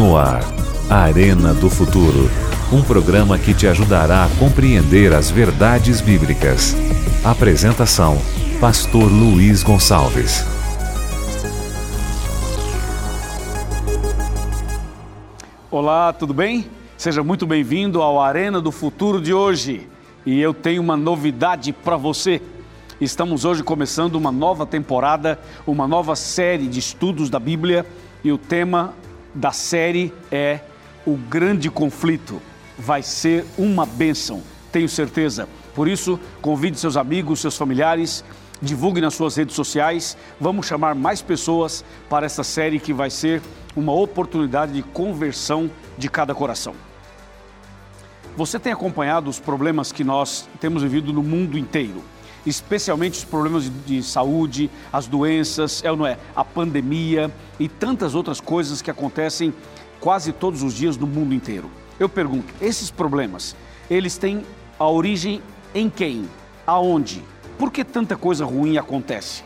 No ar, Arena do Futuro. Um programa que te ajudará a compreender as verdades bíblicas. Apresentação: Pastor Luiz Gonçalves. Olá, tudo bem? Seja muito bem-vindo ao Arena do Futuro de hoje. E eu tenho uma novidade para você. Estamos hoje começando uma nova temporada, uma nova série de estudos da Bíblia e o tema da série é O Grande Conflito. Vai ser uma bênção, tenho certeza. Por isso, convide seus amigos, seus familiares, divulgue nas suas redes sociais. Vamos chamar mais pessoas para essa série que vai ser uma oportunidade de conversão de cada coração. Você tem acompanhado os problemas que nós temos vivido no mundo inteiro, especialmente os problemas de, de saúde, as doenças, é ou não é? A pandemia e tantas outras coisas que acontecem quase todos os dias no mundo inteiro. Eu pergunto, esses problemas, eles têm a origem em quem? Aonde? Por que tanta coisa ruim acontece?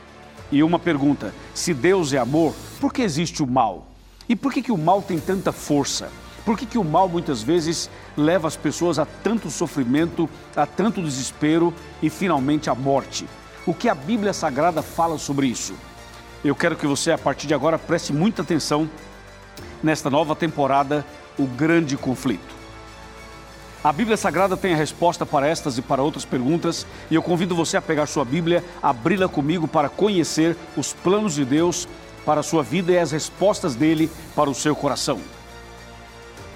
E uma pergunta: se Deus é amor, por que existe o mal? E por que, que o mal tem tanta força? Por que, que o mal muitas vezes leva as pessoas a tanto sofrimento, a tanto desespero e finalmente à morte? O que a Bíblia Sagrada fala sobre isso? Eu quero que você, a partir de agora, preste muita atenção nesta nova temporada, O Grande Conflito. A Bíblia Sagrada tem a resposta para estas e para outras perguntas, e eu convido você a pegar sua Bíblia, abri-la comigo para conhecer os planos de Deus para a sua vida e as respostas dele para o seu coração.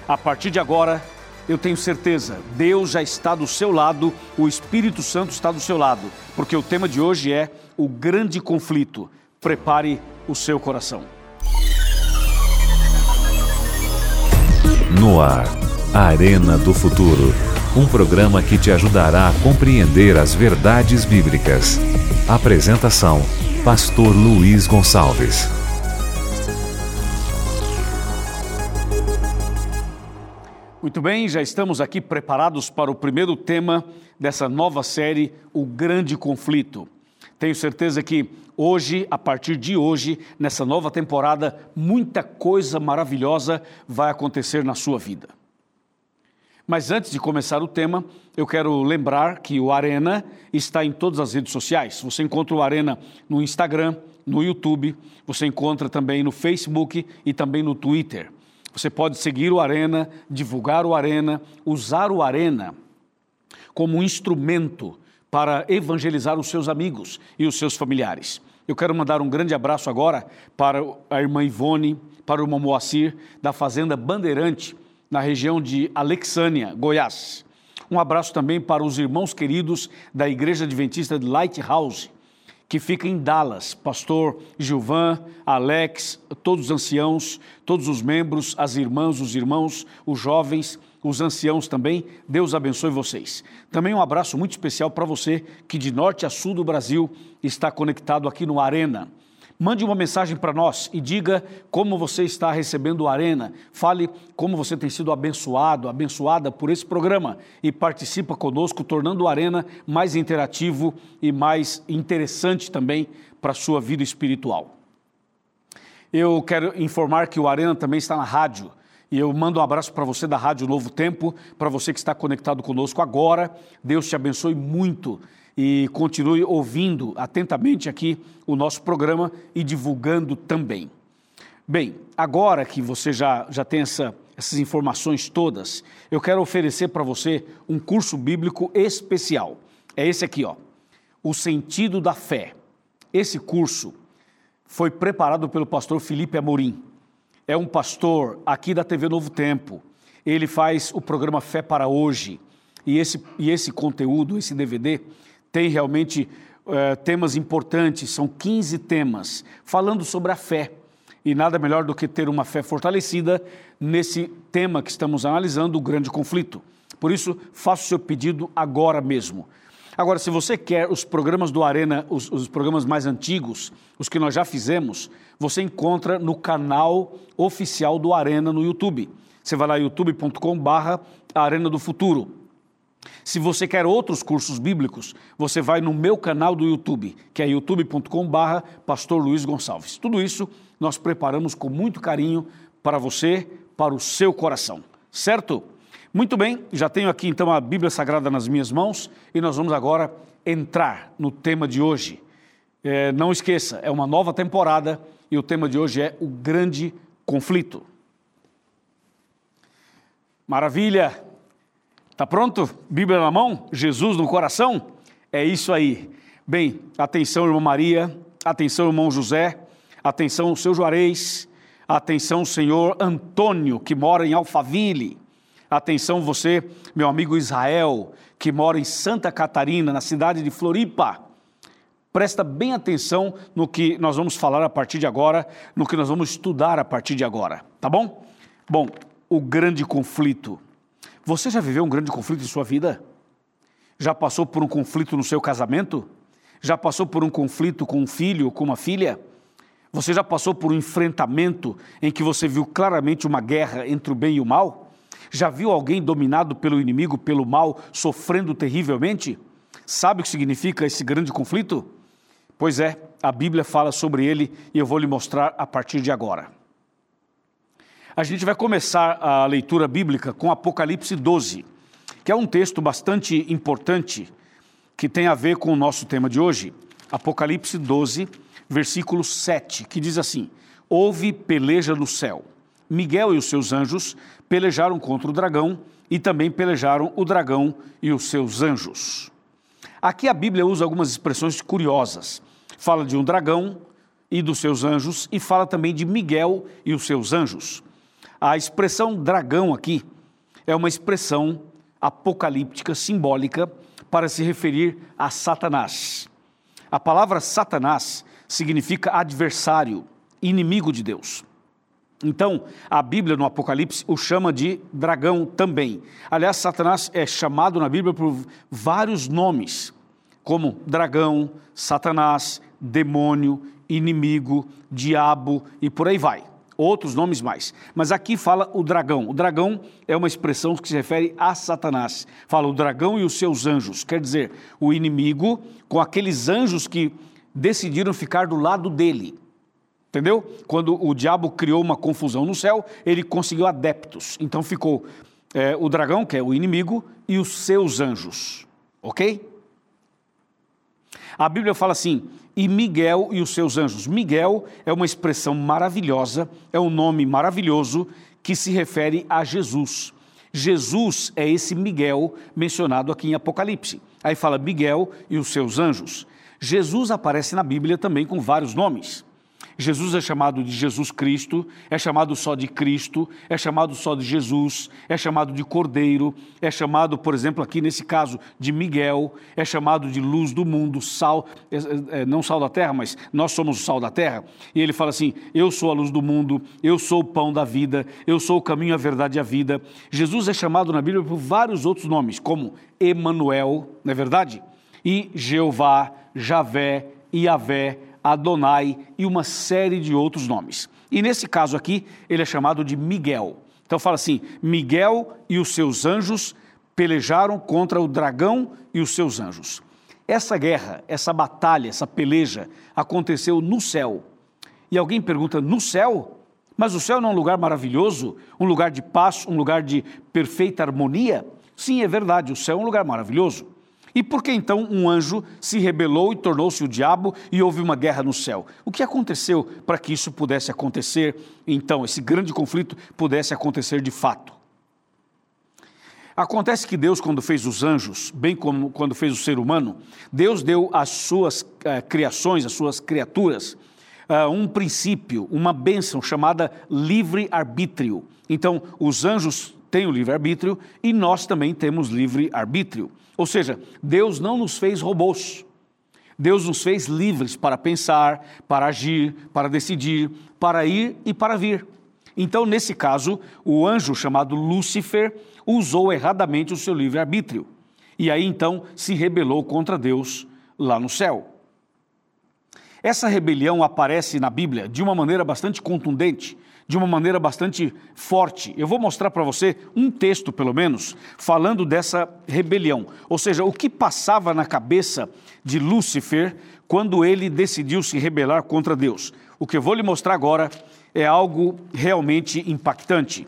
A partir de agora, eu tenho certeza, Deus já está do seu lado, o Espírito Santo está do seu lado, porque o tema de hoje é o grande conflito. Prepare o seu coração. No ar, Arena do Futuro. Um programa que te ajudará a compreender as verdades bíblicas. Apresentação: Pastor Luiz Gonçalves. Muito bem, já estamos aqui preparados para o primeiro tema dessa nova série, O Grande Conflito. Tenho certeza que hoje, a partir de hoje, nessa nova temporada, muita coisa maravilhosa vai acontecer na sua vida. Mas antes de começar o tema, eu quero lembrar que o Arena está em todas as redes sociais. Você encontra o Arena no Instagram, no YouTube, você encontra também no Facebook e também no Twitter. Você pode seguir o Arena, divulgar o Arena, usar o Arena como um instrumento para evangelizar os seus amigos e os seus familiares. Eu quero mandar um grande abraço agora para a irmã Ivone, para o irmão Moacir, da Fazenda Bandeirante, na região de Alexânia, Goiás. Um abraço também para os irmãos queridos da Igreja Adventista de Lighthouse, que fica em Dallas. Pastor Gilvan, Alex, todos os anciãos, todos os membros, as irmãs, os irmãos, os jovens, os anciãos também. Deus abençoe vocês. Também um abraço muito especial para você que de norte a sul do Brasil está conectado aqui no Arena. Mande uma mensagem para nós e diga como você está recebendo o Arena. Fale como você tem sido abençoado, abençoada por esse programa e participa conosco, tornando o Arena mais interativo e mais interessante também para a sua vida espiritual. Eu quero informar que o Arena também está na rádio. E eu mando um abraço para você da Rádio Novo Tempo, para você que está conectado conosco agora. Deus te abençoe muito e continue ouvindo atentamente aqui o nosso programa e divulgando também. Bem, agora que você já, já tem essa, essas informações todas, eu quero oferecer para você um curso bíblico especial. É esse aqui, ó. O sentido da fé. Esse curso foi preparado pelo pastor Felipe Amorim. É um pastor aqui da TV Novo Tempo. Ele faz o programa Fé para Hoje. E esse, e esse conteúdo, esse DVD, tem realmente uh, temas importantes, são 15 temas, falando sobre a fé. E nada melhor do que ter uma fé fortalecida nesse tema que estamos analisando, o grande conflito. Por isso, faça o seu pedido agora mesmo. Agora, se você quer os programas do Arena, os, os, programas mais antigos, os que nós já fizemos, você encontra no canal oficial do Arena no YouTube. Você vai lá youtube.com/barra Arena do Futuro. Se você quer outros cursos bíblicos, você vai no meu canal do YouTube, que é youtube.com/barra Pastor Luiz Gonçalves. Tudo isso nós preparamos com muito carinho para você, para o seu coração, certo? Muito bem, já tenho aqui então a Bíblia Sagrada nas minhas mãos e nós vamos agora entrar no tema de hoje. É, não esqueça, é uma nova temporada e o tema de hoje é o grande conflito. Maravilha! Tá pronto? Bíblia na mão? Jesus no coração? É isso aí. Bem, atenção, irmã Maria, atenção, irmão José, atenção, seu Juarez, atenção, senhor Antônio, que mora em Alphaville. Atenção, você, meu amigo Israel, que mora em Santa Catarina, na cidade de Floripa. Presta bem atenção no que nós vamos falar a partir de agora, no que nós vamos estudar a partir de agora, tá bom? Bom, o grande conflito. Você já viveu um grande conflito em sua vida? Já passou por um conflito no seu casamento? Já passou por um conflito com um filho ou com uma filha? Você já passou por um enfrentamento em que você viu claramente uma guerra entre o bem e o mal? Já viu alguém dominado pelo inimigo, pelo mal, sofrendo terrivelmente? Sabe o que significa esse grande conflito? Pois é, a Bíblia fala sobre ele e eu vou lhe mostrar a partir de agora. A gente vai começar a leitura bíblica com Apocalipse 12, que é um texto bastante importante que tem a ver com o nosso tema de hoje. Apocalipse 12, versículo 7, que diz assim: Houve peleja no céu. Miguel e os seus anjos pelejaram contra o dragão e também pelejaram o dragão e os seus anjos. Aqui a Bíblia usa algumas expressões curiosas. Fala de um dragão e dos seus anjos e fala também de Miguel e os seus anjos. A expressão dragão aqui é uma expressão apocalíptica simbólica para se referir a Satanás. A palavra Satanás significa adversário, inimigo de Deus. Então, a Bíblia no Apocalipse o chama de dragão também. Aliás, Satanás é chamado na Bíblia por vários nomes, como dragão, Satanás, demônio, inimigo, diabo e por aí vai. Outros nomes mais. Mas aqui fala o dragão. O dragão é uma expressão que se refere a Satanás. Fala o dragão e os seus anjos. Quer dizer, o inimigo com aqueles anjos que decidiram ficar do lado dele. Entendeu? Quando o diabo criou uma confusão no céu, ele conseguiu adeptos. Então ficou é, o dragão, que é o inimigo, e os seus anjos. Ok? A Bíblia fala assim: e Miguel e os seus anjos. Miguel é uma expressão maravilhosa, é um nome maravilhoso que se refere a Jesus. Jesus é esse Miguel mencionado aqui em Apocalipse. Aí fala Miguel e os seus anjos. Jesus aparece na Bíblia também com vários nomes. Jesus é chamado de Jesus Cristo, é chamado só de Cristo, é chamado só de Jesus, é chamado de Cordeiro, é chamado, por exemplo, aqui nesse caso, de Miguel, é chamado de luz do mundo, sal, é, é, é, não sal da terra, mas nós somos o sal da terra. E ele fala assim: Eu sou a luz do mundo, eu sou o pão da vida, eu sou o caminho, a verdade e a vida. Jesus é chamado na Bíblia por vários outros nomes, como Emanuel, não é verdade? E Jeová, Javé, Iavé, Adonai e uma série de outros nomes. E nesse caso aqui, ele é chamado de Miguel. Então fala assim: Miguel e os seus anjos pelejaram contra o dragão e os seus anjos. Essa guerra, essa batalha, essa peleja aconteceu no céu. E alguém pergunta: no céu? Mas o céu não é um lugar maravilhoso, um lugar de paz, um lugar de perfeita harmonia? Sim, é verdade, o céu é um lugar maravilhoso. E por que então um anjo se rebelou e tornou-se o diabo e houve uma guerra no céu? O que aconteceu para que isso pudesse acontecer, então, esse grande conflito pudesse acontecer de fato? Acontece que Deus, quando fez os anjos, bem como quando fez o ser humano, Deus deu às suas uh, criações, às suas criaturas, uh, um princípio, uma bênção chamada livre-arbítrio. Então, os anjos têm o livre-arbítrio e nós também temos livre-arbítrio. Ou seja, Deus não nos fez robôs. Deus nos fez livres para pensar, para agir, para decidir, para ir e para vir. Então, nesse caso, o anjo chamado Lúcifer usou erradamente o seu livre-arbítrio. E aí então se rebelou contra Deus lá no céu. Essa rebelião aparece na Bíblia de uma maneira bastante contundente de uma maneira bastante forte. Eu vou mostrar para você um texto, pelo menos, falando dessa rebelião. Ou seja, o que passava na cabeça de Lúcifer quando ele decidiu se rebelar contra Deus. O que eu vou lhe mostrar agora é algo realmente impactante.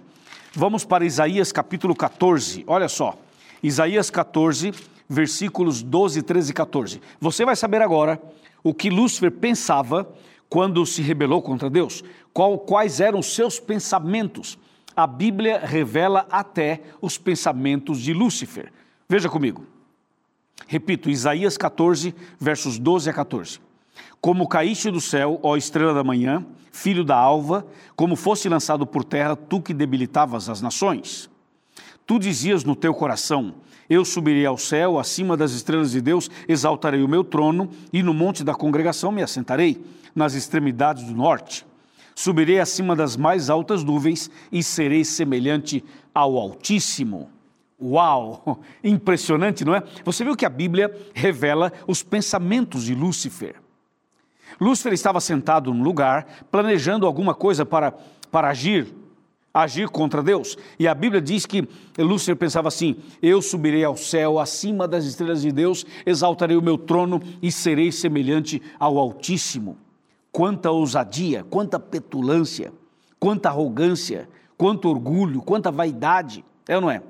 Vamos para Isaías capítulo 14. Olha só. Isaías 14, versículos 12, 13 e 14. Você vai saber agora o que Lúcifer pensava quando se rebelou contra Deus, qual, quais eram os seus pensamentos. A Bíblia revela até os pensamentos de Lúcifer. Veja comigo. Repito, Isaías 14, versos 12 a 14. Como caíste do céu, ó estrela da manhã, filho da alva, como fosse lançado por terra, tu que debilitavas as nações. Tu dizias no teu coração: Eu subirei ao céu, acima das estrelas de Deus, exaltarei o meu trono, e no monte da congregação me assentarei, nas extremidades do norte. Subirei acima das mais altas nuvens e serei semelhante ao Altíssimo. Uau! Impressionante, não é? Você viu que a Bíblia revela os pensamentos de Lúcifer. Lúcifer estava sentado num lugar, planejando alguma coisa para, para agir, agir contra Deus. E a Bíblia diz que Lúcifer pensava assim: Eu subirei ao céu, acima das estrelas de Deus, exaltarei o meu trono e serei semelhante ao Altíssimo. Quanta ousadia, quanta petulância, quanta arrogância, quanto orgulho, quanta vaidade, é ou não é?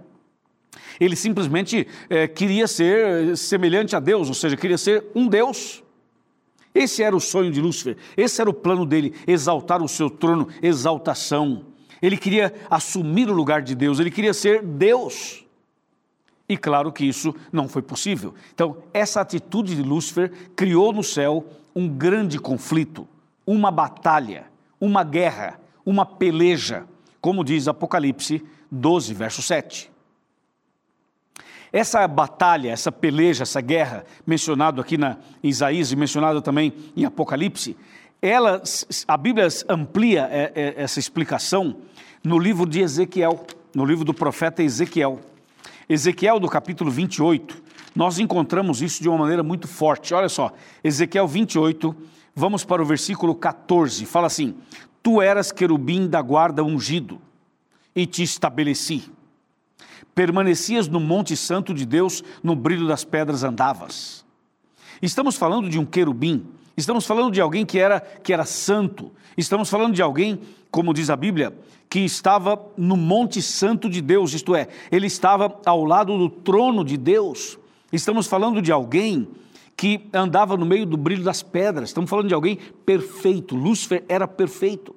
Ele simplesmente é, queria ser semelhante a Deus, ou seja, queria ser um Deus. Esse era o sonho de Lúcifer, esse era o plano dele, exaltar o seu trono, exaltação. Ele queria assumir o lugar de Deus, ele queria ser Deus. E claro que isso não foi possível. Então, essa atitude de Lúcifer criou no céu um grande conflito, uma batalha, uma guerra, uma peleja, como diz Apocalipse 12, verso 7. Essa batalha, essa peleja, essa guerra, mencionado aqui na em Isaías e mencionado também em Apocalipse, ela, a Bíblia amplia é, é, essa explicação no livro de Ezequiel, no livro do profeta Ezequiel. Ezequiel, do capítulo 28, nós encontramos isso de uma maneira muito forte. Olha só, Ezequiel 28, vamos para o versículo 14, fala assim: Tu eras querubim da guarda ungido, e te estabeleci permanecias no Monte Santo de Deus, no brilho das pedras andavas. Estamos falando de um querubim, estamos falando de alguém que era, que era santo, estamos falando de alguém, como diz a Bíblia, que estava no Monte Santo de Deus, isto é, ele estava ao lado do trono de Deus. Estamos falando de alguém que andava no meio do brilho das pedras, estamos falando de alguém perfeito. Lúcifer era perfeito.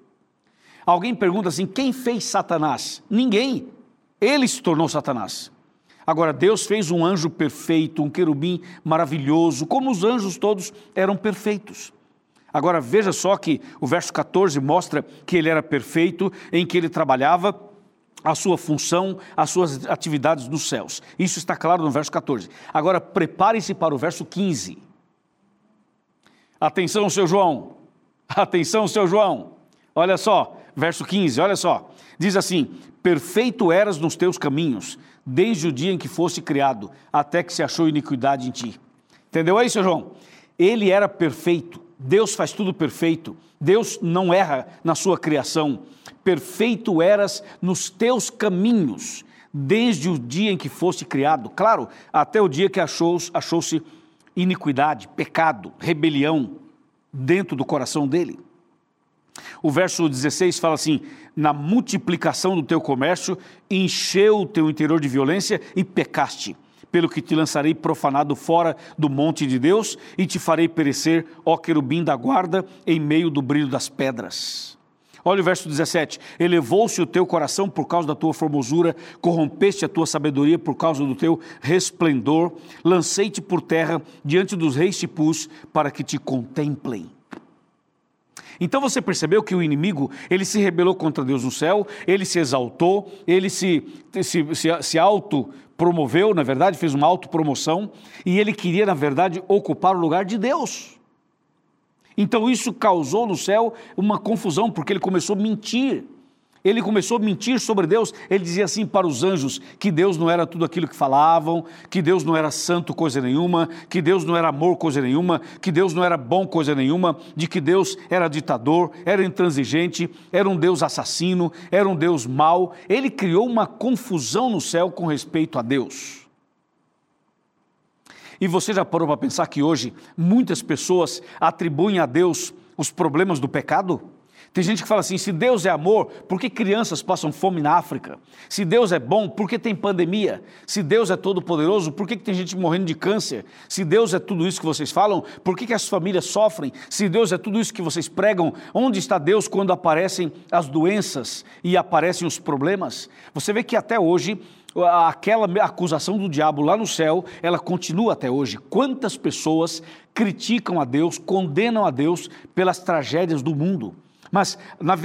Alguém pergunta assim: quem fez Satanás? Ninguém. Ele se tornou Satanás. Agora, Deus fez um anjo perfeito, um querubim maravilhoso, como os anjos todos eram perfeitos. Agora, veja só que o verso 14 mostra que ele era perfeito, em que ele trabalhava a sua função, as suas atividades nos céus. Isso está claro no verso 14. Agora, prepare-se para o verso 15. Atenção, seu João. Atenção, seu João. Olha só, verso 15, olha só. Diz assim: Perfeito eras nos teus caminhos, desde o dia em que foste criado, até que se achou iniquidade em ti. Entendeu aí, seu João? Ele era perfeito, Deus faz tudo perfeito, Deus não erra na sua criação. Perfeito eras nos teus caminhos, desde o dia em que foste criado, claro, até o dia que achou-se achou iniquidade, pecado, rebelião dentro do coração dele. O verso 16 fala assim: na multiplicação do teu comércio, encheu o teu interior de violência e pecaste. Pelo que te lançarei profanado fora do monte de Deus e te farei perecer, ó querubim da guarda, em meio do brilho das pedras. Olha o verso 17: Elevou-se o teu coração por causa da tua formosura, corrompeste a tua sabedoria por causa do teu resplendor, lancei-te por terra diante dos reis te pus para que te contemplem. Então você percebeu que o inimigo, ele se rebelou contra Deus no céu, ele se exaltou, ele se, se, se, se autopromoveu, na verdade, fez uma autopromoção, e ele queria, na verdade, ocupar o lugar de Deus. Então isso causou no céu uma confusão, porque ele começou a mentir ele começou a mentir sobre Deus. Ele dizia assim para os anjos: que Deus não era tudo aquilo que falavam, que Deus não era santo coisa nenhuma, que Deus não era amor coisa nenhuma, que Deus não era bom coisa nenhuma, de que Deus era ditador, era intransigente, era um Deus assassino, era um Deus mau. Ele criou uma confusão no céu com respeito a Deus. E você já parou para pensar que hoje muitas pessoas atribuem a Deus os problemas do pecado? Tem gente que fala assim: se Deus é amor, por que crianças passam fome na África? Se Deus é bom, por que tem pandemia? Se Deus é todo-poderoso, por que, tem gente morrendo de câncer? Se Deus é tudo isso que vocês falam, por que, que as famílias sofrem? Se Deus é tudo isso que vocês pregam, onde está Deus quando aparecem as doenças e aparecem os problemas? Você vê que até hoje aquela acusação do diabo lá no céu, ela continua até hoje. Quantas pessoas criticam a Deus, condenam a Deus pelas tragédias do mundo? Mas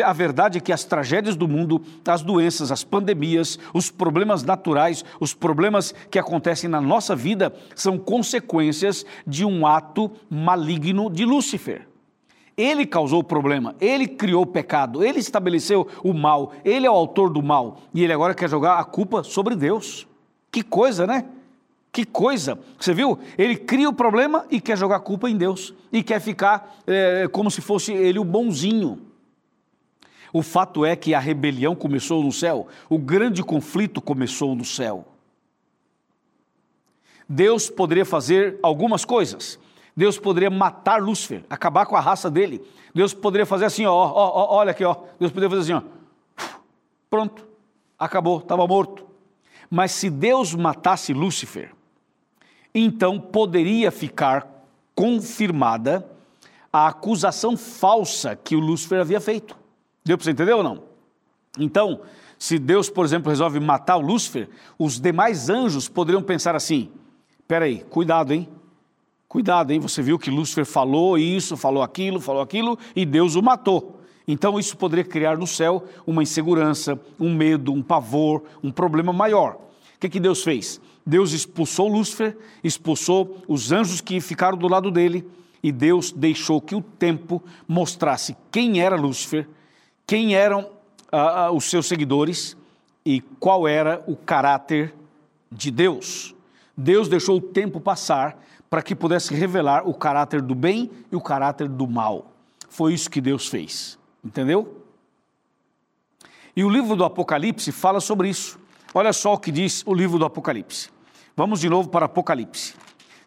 a verdade é que as tragédias do mundo, as doenças, as pandemias, os problemas naturais, os problemas que acontecem na nossa vida são consequências de um ato maligno de Lúcifer. Ele causou o problema, ele criou o pecado, ele estabeleceu o mal, ele é o autor do mal e ele agora quer jogar a culpa sobre Deus. Que coisa, né? Que coisa! Você viu? Ele cria o problema e quer jogar a culpa em Deus e quer ficar é, como se fosse ele o bonzinho. O fato é que a rebelião começou no céu, o grande conflito começou no céu. Deus poderia fazer algumas coisas. Deus poderia matar Lúcifer, acabar com a raça dele. Deus poderia fazer assim, ó, ó, ó olha aqui, ó. Deus poderia fazer assim, ó. Pronto, acabou, estava morto. Mas se Deus matasse Lúcifer, então poderia ficar confirmada a acusação falsa que o Lúcifer havia feito. Deu para você entender ou não? Então, se Deus, por exemplo, resolve matar o Lúcifer, os demais anjos poderiam pensar assim: peraí, cuidado, hein? Cuidado, hein? Você viu que Lúcifer falou isso, falou aquilo, falou aquilo, e Deus o matou. Então, isso poderia criar no céu uma insegurança, um medo, um pavor, um problema maior. O que, que Deus fez? Deus expulsou Lúcifer, expulsou os anjos que ficaram do lado dele, e Deus deixou que o tempo mostrasse quem era Lúcifer quem eram ah, os seus seguidores e qual era o caráter de Deus. Deus deixou o tempo passar para que pudesse revelar o caráter do bem e o caráter do mal. Foi isso que Deus fez, entendeu? E o livro do Apocalipse fala sobre isso. Olha só o que diz o livro do Apocalipse. Vamos de novo para Apocalipse.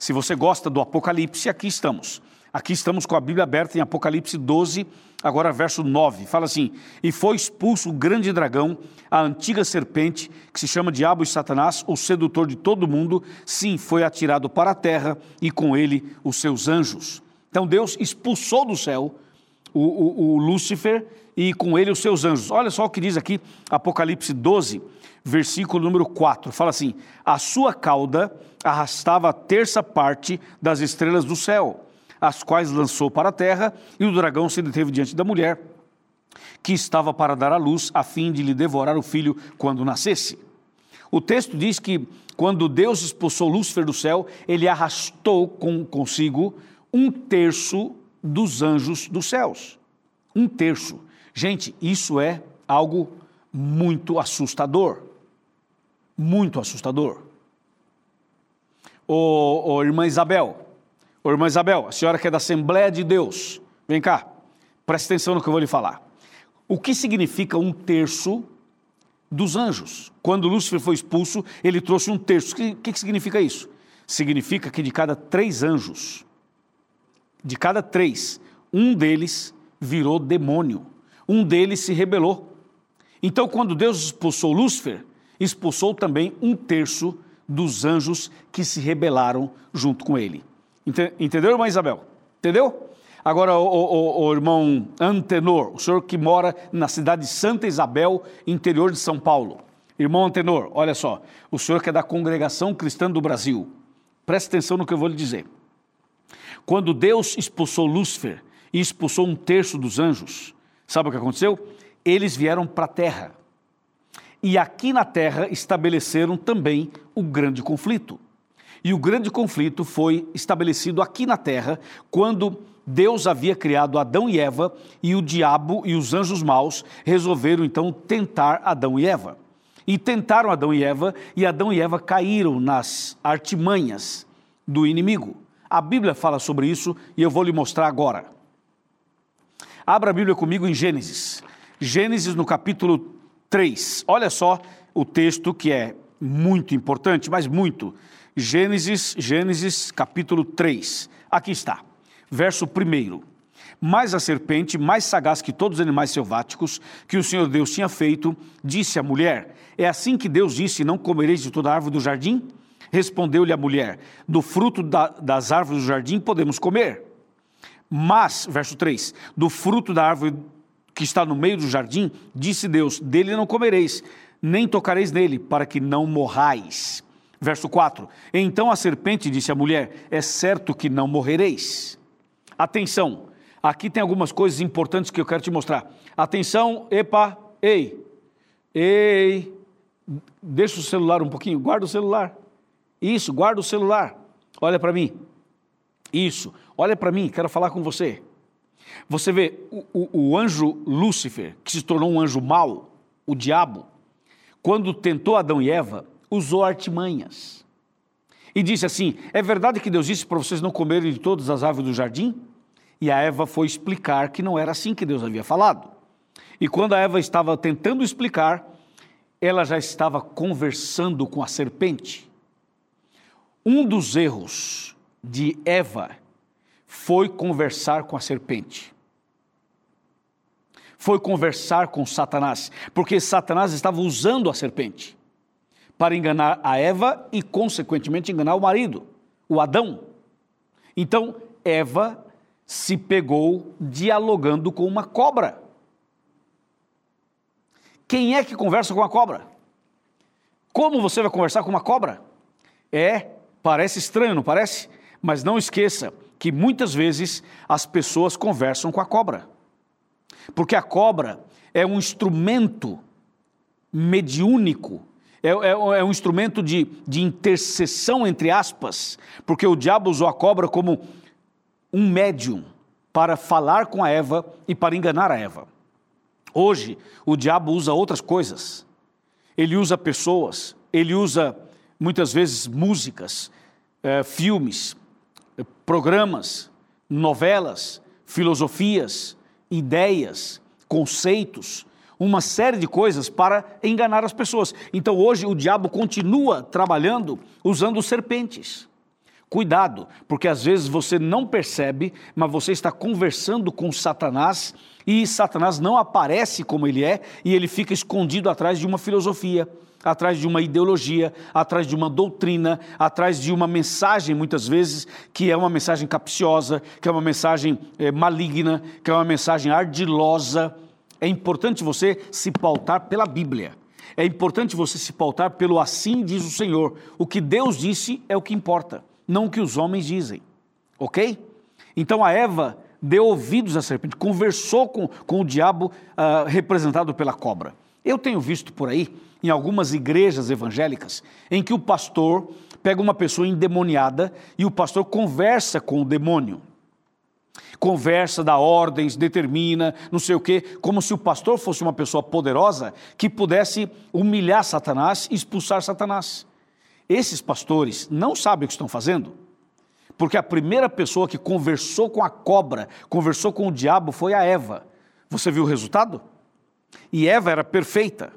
Se você gosta do Apocalipse, aqui estamos. Aqui estamos com a Bíblia aberta em Apocalipse 12, agora verso 9. Fala assim: E foi expulso o grande dragão, a antiga serpente, que se chama Diabo e Satanás, o sedutor de todo mundo. Sim, foi atirado para a terra e com ele os seus anjos. Então Deus expulsou do céu o, o, o Lúcifer e com ele os seus anjos. Olha só o que diz aqui, Apocalipse 12, versículo número 4. Fala assim: A sua cauda arrastava a terça parte das estrelas do céu as quais lançou para a terra, e o dragão se deteve diante da mulher, que estava para dar à luz, a fim de lhe devorar o filho quando nascesse. O texto diz que quando Deus expulsou Lúcifer do céu, ele arrastou com, consigo um terço dos anjos dos céus. Um terço. Gente, isso é algo muito assustador. Muito assustador. Ô, ô irmã Isabel, Ô, irmã Isabel, a senhora que é da Assembleia de Deus, vem cá, preste atenção no que eu vou lhe falar. O que significa um terço dos anjos? Quando Lúcifer foi expulso, ele trouxe um terço. O que, que significa isso? Significa que de cada três anjos, de cada três, um deles virou demônio, um deles se rebelou. Então, quando Deus expulsou Lúcifer, expulsou também um terço dos anjos que se rebelaram junto com ele. Entendeu, irmã Isabel? Entendeu? Agora, o, o, o, irmão Antenor, o senhor que mora na cidade de Santa Isabel, interior de São Paulo. Irmão Antenor, olha só, o senhor que é da congregação cristã do Brasil, preste atenção no que eu vou lhe dizer. Quando Deus expulsou Lúcifer e expulsou um terço dos anjos, sabe o que aconteceu? Eles vieram para a terra. E aqui na terra estabeleceram também o grande conflito. E o grande conflito foi estabelecido aqui na terra, quando Deus havia criado Adão e Eva e o diabo e os anjos maus resolveram então tentar Adão e Eva. E tentaram Adão e Eva, e Adão e Eva caíram nas artimanhas do inimigo. A Bíblia fala sobre isso e eu vou lhe mostrar agora. Abra a Bíblia comigo em Gênesis. Gênesis no capítulo 3. Olha só o texto que é muito importante, mas muito. Gênesis, Gênesis capítulo 3. Aqui está, verso 1. Mas a serpente, mais sagaz que todos os animais selváticos que o Senhor Deus tinha feito, disse à mulher: É assim que Deus disse: Não comereis de toda a árvore do jardim? Respondeu-lhe a mulher: Do fruto da, das árvores do jardim podemos comer. Mas, verso 3: Do fruto da árvore que está no meio do jardim, disse Deus: Dele não comereis, nem tocareis nele, para que não morrais. Verso 4: Então a serpente disse à mulher: É certo que não morrereis. Atenção, aqui tem algumas coisas importantes que eu quero te mostrar. Atenção, epa, ei, ei, deixa o celular um pouquinho, guarda o celular. Isso, guarda o celular. Olha para mim. Isso, olha para mim, quero falar com você. Você vê o, o, o anjo Lúcifer, que se tornou um anjo mau, o diabo, quando tentou Adão e Eva, usou artimanhas. E disse assim: É verdade que Deus disse para vocês não comerem de todas as árvores do jardim? E a Eva foi explicar que não era assim que Deus havia falado. E quando a Eva estava tentando explicar, ela já estava conversando com a serpente. Um dos erros de Eva foi conversar com a serpente. Foi conversar com Satanás, porque Satanás estava usando a serpente para enganar a Eva e, consequentemente, enganar o marido, o Adão. Então, Eva se pegou dialogando com uma cobra. Quem é que conversa com a cobra? Como você vai conversar com uma cobra? É, parece estranho, não parece? Mas não esqueça que muitas vezes as pessoas conversam com a cobra. Porque a cobra é um instrumento mediúnico é, é, é, um instrumento de, de intercessão, entre aspas, porque o diabo usou a cobra como um médium para falar com a Eva e para enganar a Eva. Hoje, o diabo usa outras coisas. Ele usa pessoas, ele usa muitas vezes músicas, eh, filmes, programas, novelas, filosofias, ideias, conceitos, uma série de coisas para enganar as pessoas. Então hoje o diabo continua trabalhando usando serpentes. Cuidado, porque às vezes você não percebe, mas você está conversando com Satanás e Satanás não aparece como ele é e ele fica escondido atrás de uma filosofia, atrás de uma ideologia, atrás de uma doutrina, atrás de uma mensagem, muitas vezes, que é uma mensagem capciosa, que é uma mensagem é, maligna, que é uma mensagem ardilosa é importante você se pautar pela Bíblia. É importante você se pautar pelo assim diz o Senhor. O que Deus disse é o que importa, não o que os homens dizem. Ok? Então a Eva deu ouvidos à serpente, conversou com, com o diabo uh, representado pela cobra. Eu tenho visto por aí, em algumas igrejas evangélicas, em que o pastor pega uma pessoa endemoniada e o pastor conversa com o demônio conversa, dá ordens, determina, não sei o quê, como se o pastor fosse uma pessoa poderosa que pudesse humilhar Satanás e expulsar Satanás. Esses pastores não sabem o que estão fazendo, porque a primeira pessoa que conversou com a cobra, conversou com o diabo foi a Eva. Você viu o resultado? E Eva era perfeita,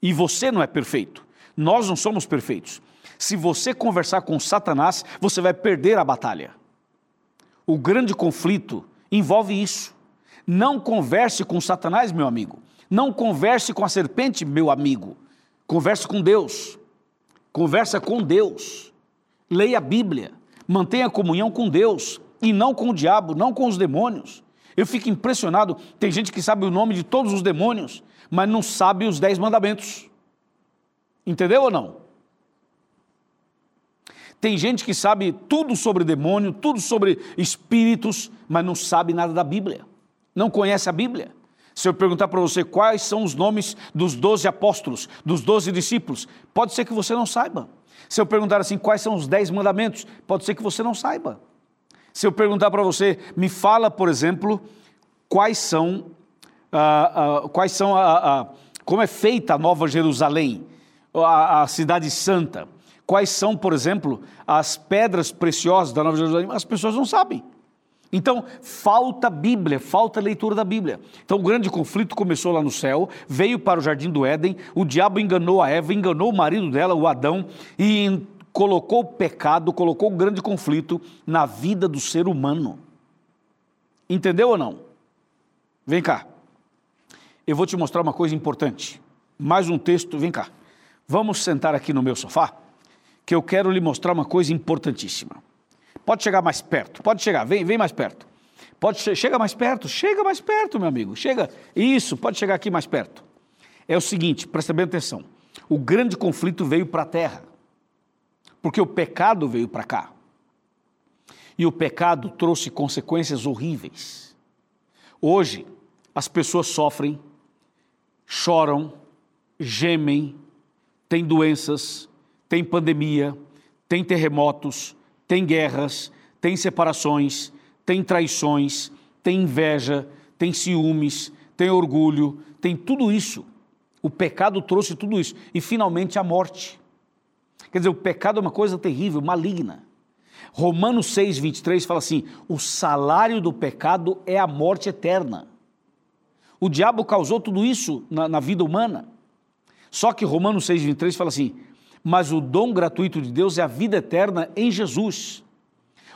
e você não é perfeito. Nós não somos perfeitos. Se você conversar com Satanás, você vai perder a batalha. O grande conflito envolve isso. Não converse com Satanás, meu amigo. Não converse com a serpente, meu amigo. Converse com Deus. Conversa com Deus. Leia a Bíblia. Mantenha comunhão com Deus e não com o diabo, não com os demônios. Eu fico impressionado. Tem gente que sabe o nome de todos os demônios, mas não sabe os dez mandamentos. Entendeu ou não? Tem gente que sabe tudo sobre demônio, tudo sobre espíritos, mas não sabe nada da Bíblia. Não conhece a Bíblia. Se eu perguntar para você quais são os nomes dos doze apóstolos, dos doze discípulos, pode ser que você não saiba. Se eu perguntar assim, quais são os dez mandamentos, pode ser que você não saiba. Se eu perguntar para você, me fala, por exemplo, quais são, ah, ah, quais são a, a, como é feita a Nova Jerusalém, a, a cidade santa quais são, por exemplo, as pedras preciosas da Nova Jerusalém, as pessoas não sabem. Então, falta Bíblia, falta leitura da Bíblia. Então, o grande conflito começou lá no céu, veio para o jardim do Éden, o diabo enganou a Eva, enganou o marido dela, o Adão, e colocou o pecado, colocou o grande conflito na vida do ser humano. Entendeu ou não? Vem cá. Eu vou te mostrar uma coisa importante. Mais um texto, vem cá. Vamos sentar aqui no meu sofá, que eu quero lhe mostrar uma coisa importantíssima. Pode chegar mais perto, pode chegar, vem, vem mais perto. Pode chega mais perto, chega mais perto, meu amigo. Chega. Isso, pode chegar aqui mais perto. É o seguinte, presta bem atenção. O grande conflito veio para a terra. Porque o pecado veio para cá. E o pecado trouxe consequências horríveis. Hoje, as pessoas sofrem, choram, gemem, têm doenças, têm pandemia, têm terremotos, têm guerras, têm separações, têm traições, têm inveja, têm ciúmes, têm orgulho, tem tudo isso. O pecado trouxe tudo isso. E finalmente a morte. Quer dizer, o pecado é uma coisa terrível, maligna. Romanos 6, 23 fala assim: o salário do pecado é a morte eterna. O diabo causou tudo isso na, na vida humana. Só que Romanos 6, 23 fala assim: mas o dom gratuito de Deus é a vida eterna em Jesus.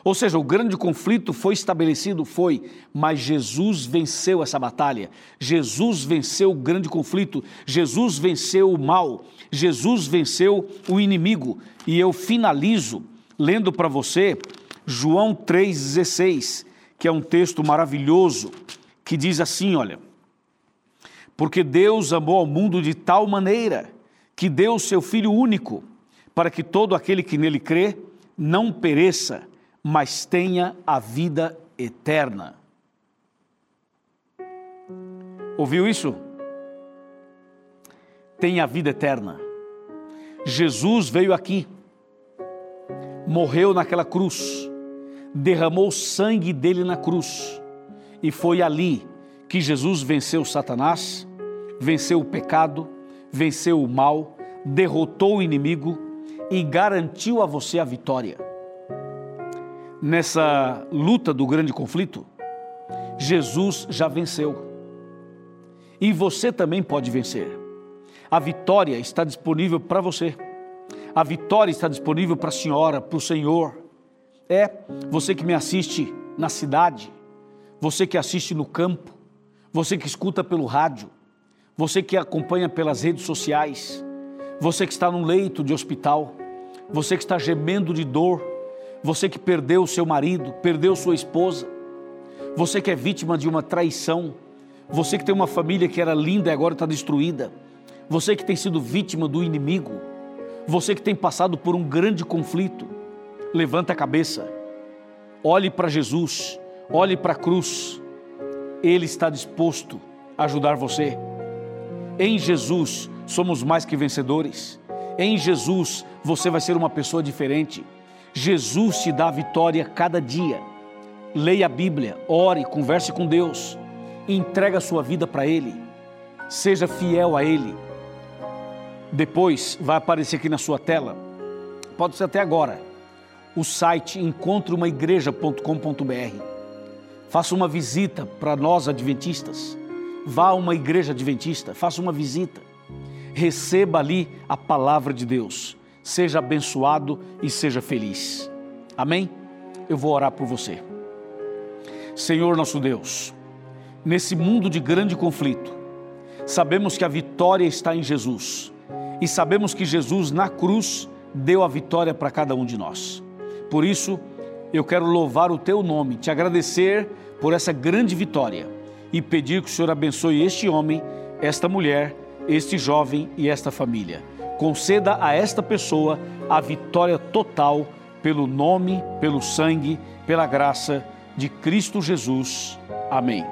Ou seja, o grande conflito foi estabelecido, foi, mas Jesus venceu essa batalha. Jesus venceu o grande conflito. Jesus venceu o mal. Jesus venceu o inimigo. E eu finalizo lendo para você João 3,16, que é um texto maravilhoso, que diz assim: olha, porque Deus amou ao mundo de tal maneira que deu o seu Filho único, para que todo aquele que nele crê não pereça, mas tenha a vida eterna. Ouviu isso? Tem a vida eterna. Jesus veio aqui morreu naquela cruz, derramou o sangue dele na cruz, e foi ali que Jesus venceu Satanás, venceu o pecado, venceu o mal, derrotou o inimigo e garantiu a você a vitória. Nessa luta do grande conflito, Jesus já venceu. E você também pode vencer. A vitória está disponível para você. A vitória está disponível para a senhora, para o senhor. É você que me assiste na cidade, você que assiste no campo, você que escuta pelo rádio, você que acompanha pelas redes sociais, você que está num leito de hospital, você que está gemendo de dor, você que perdeu seu marido, perdeu sua esposa, você que é vítima de uma traição, você que tem uma família que era linda e agora está destruída, você que tem sido vítima do inimigo, você que tem passado por um grande conflito, levanta a cabeça, olhe para Jesus, olhe para a cruz, Ele está disposto a ajudar você. Em Jesus somos mais que vencedores. Em Jesus você vai ser uma pessoa diferente. Jesus te dá a vitória cada dia. Leia a Bíblia, ore, converse com Deus, entrega a sua vida para Ele, seja fiel a Ele depois vai aparecer aqui na sua tela, pode ser até agora, o site encontreumaigreja.com.br. Faça uma visita para nós adventistas. Vá a uma igreja adventista, faça uma visita. Receba ali a palavra de Deus. Seja abençoado e seja feliz. Amém? Eu vou orar por você. Senhor nosso Deus, nesse mundo de grande conflito, sabemos que a vitória está em Jesus e sabemos que Jesus na cruz deu a vitória para cada um de nós. Por isso, eu quero louvar o teu nome, te agradecer por essa grande vitória e pedir que o Senhor abençoe este homem, esta mulher, este jovem e esta família. Conceda a esta pessoa a vitória total pelo nome, pelo sangue, pela graça de Cristo Jesus. Amém.